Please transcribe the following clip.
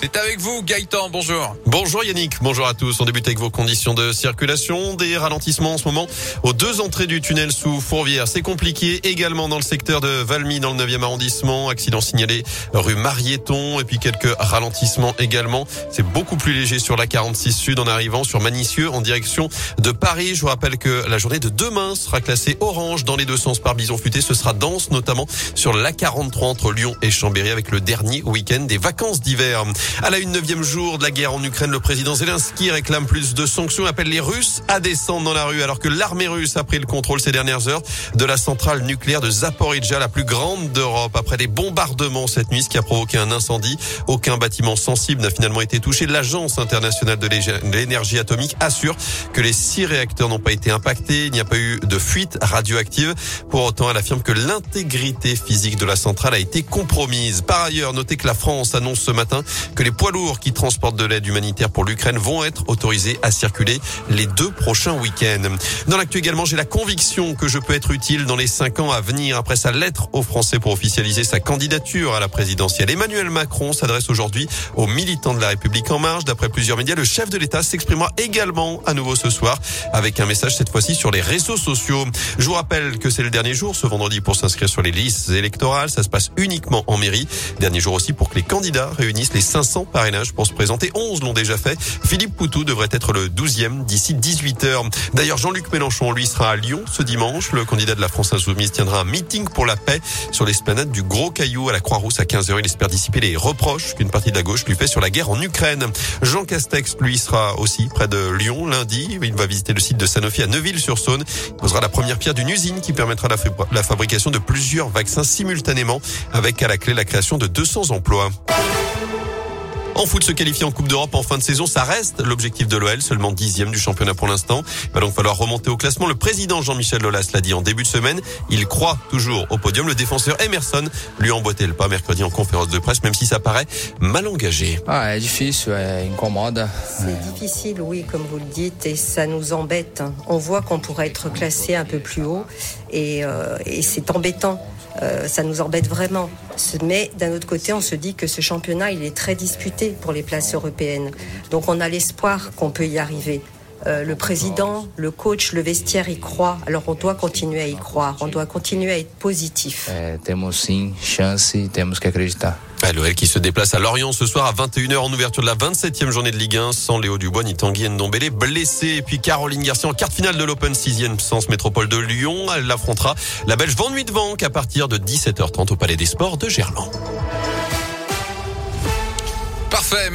C'est avec vous, Gaëtan. Bonjour. Bonjour Yannick. Bonjour à tous. On débute avec vos conditions de circulation. Des ralentissements en ce moment aux deux entrées du tunnel sous Fourvière. C'est compliqué également dans le secteur de Valmy, dans le 9e arrondissement. Accident signalé rue Marieton. Et puis quelques ralentissements également. C'est beaucoup plus léger sur la 46 Sud en arrivant sur Manicieux en direction de Paris. Je vous rappelle que la journée de demain sera classée orange dans les deux sens par bison futé. Ce sera dense, notamment sur la 43 entre Lyon et Chambéry avec le dernier week-end des vacances d'hiver. À la une neuvième jour de la guerre en Ukraine, le président Zelensky réclame plus de sanctions, appelle les Russes à descendre dans la rue alors que l'armée russe a pris le contrôle ces dernières heures de la centrale nucléaire de Zaporizhia, la plus grande d'Europe. Après des bombardements cette nuit, ce qui a provoqué un incendie, aucun bâtiment sensible n'a finalement été touché. L'Agence internationale de l'énergie atomique assure que les six réacteurs n'ont pas été impactés. Il n'y a pas eu de fuite radioactive. Pour autant, elle affirme que l'intégrité physique de la centrale a été compromise. Par ailleurs, notez que la France annonce ce matin que les poids lourds qui transportent de l'aide humanitaire pour l'Ukraine vont être autorisés à circuler les deux prochains week-ends. Dans l'actu également, j'ai la conviction que je peux être utile dans les cinq ans à venir après sa lettre aux Français pour officialiser sa candidature à la présidentielle. Emmanuel Macron s'adresse aujourd'hui aux militants de la République en marche. D'après plusieurs médias, le chef de l'État s'exprimera également à nouveau ce soir avec un message cette fois-ci sur les réseaux sociaux. Je vous rappelle que c'est le dernier jour ce vendredi pour s'inscrire sur les listes électorales. Ça se passe uniquement en mairie. Dernier jour aussi pour que les candidats réunissent les 500 500 parrainages pour se présenter. 11 l'ont déjà fait. Philippe Poutou devrait être le 12e d'ici 18h. D'ailleurs, Jean-Luc Mélenchon, lui, sera à Lyon ce dimanche. Le candidat de la France Insoumise tiendra un meeting pour la paix sur l'esplanade du Gros Caillou à la Croix-Rousse à 15h. Il espère dissiper les reproches qu'une partie de la gauche lui fait sur la guerre en Ukraine. Jean Castex, lui, sera aussi près de Lyon lundi. Il va visiter le site de Sanofi à Neuville-sur-Saône. Il posera la première pierre d'une usine qui permettra la fabrication de plusieurs vaccins simultanément avec à la clé la création de 200 emplois. En foot, se qualifier en Coupe d'Europe en fin de saison, ça reste l'objectif de l'OL, seulement dixième du championnat pour l'instant. Il va donc falloir remonter au classement. Le président Jean-Michel Lolas l'a dit en début de semaine. Il croit toujours au podium. Le défenseur Emerson lui a emboîté le pas mercredi en conférence de presse, même si ça paraît mal engagé. Ah, c'est difficile, ouais, incommode. C'est difficile, oui, comme vous le dites, et ça nous embête. On voit qu'on pourrait être classé un peu plus haut, et, euh, et c'est embêtant. Euh, ça nous embête vraiment. Mais d'un autre côté, on se dit que ce championnat, il est très disputé pour les places européennes. Donc on a l'espoir qu'on peut y arriver. Euh, le président, le coach, le vestiaire y croient. Alors on doit continuer à y croire. On doit continuer à être positif. Eh, temos sim chance, temos que acreditar. L'OL qui se déplace à Lorient ce soir à 21h en ouverture de la 27e journée de Ligue 1 sans Léo Dubois ni Tanguy Ndombele blessé et puis Caroline Garcia en quart finale de l'Open 6e sens métropole de Lyon. Elle affrontera la Belge Van Vank à partir de 17h30 au Palais des Sports de Gerland. Parfait.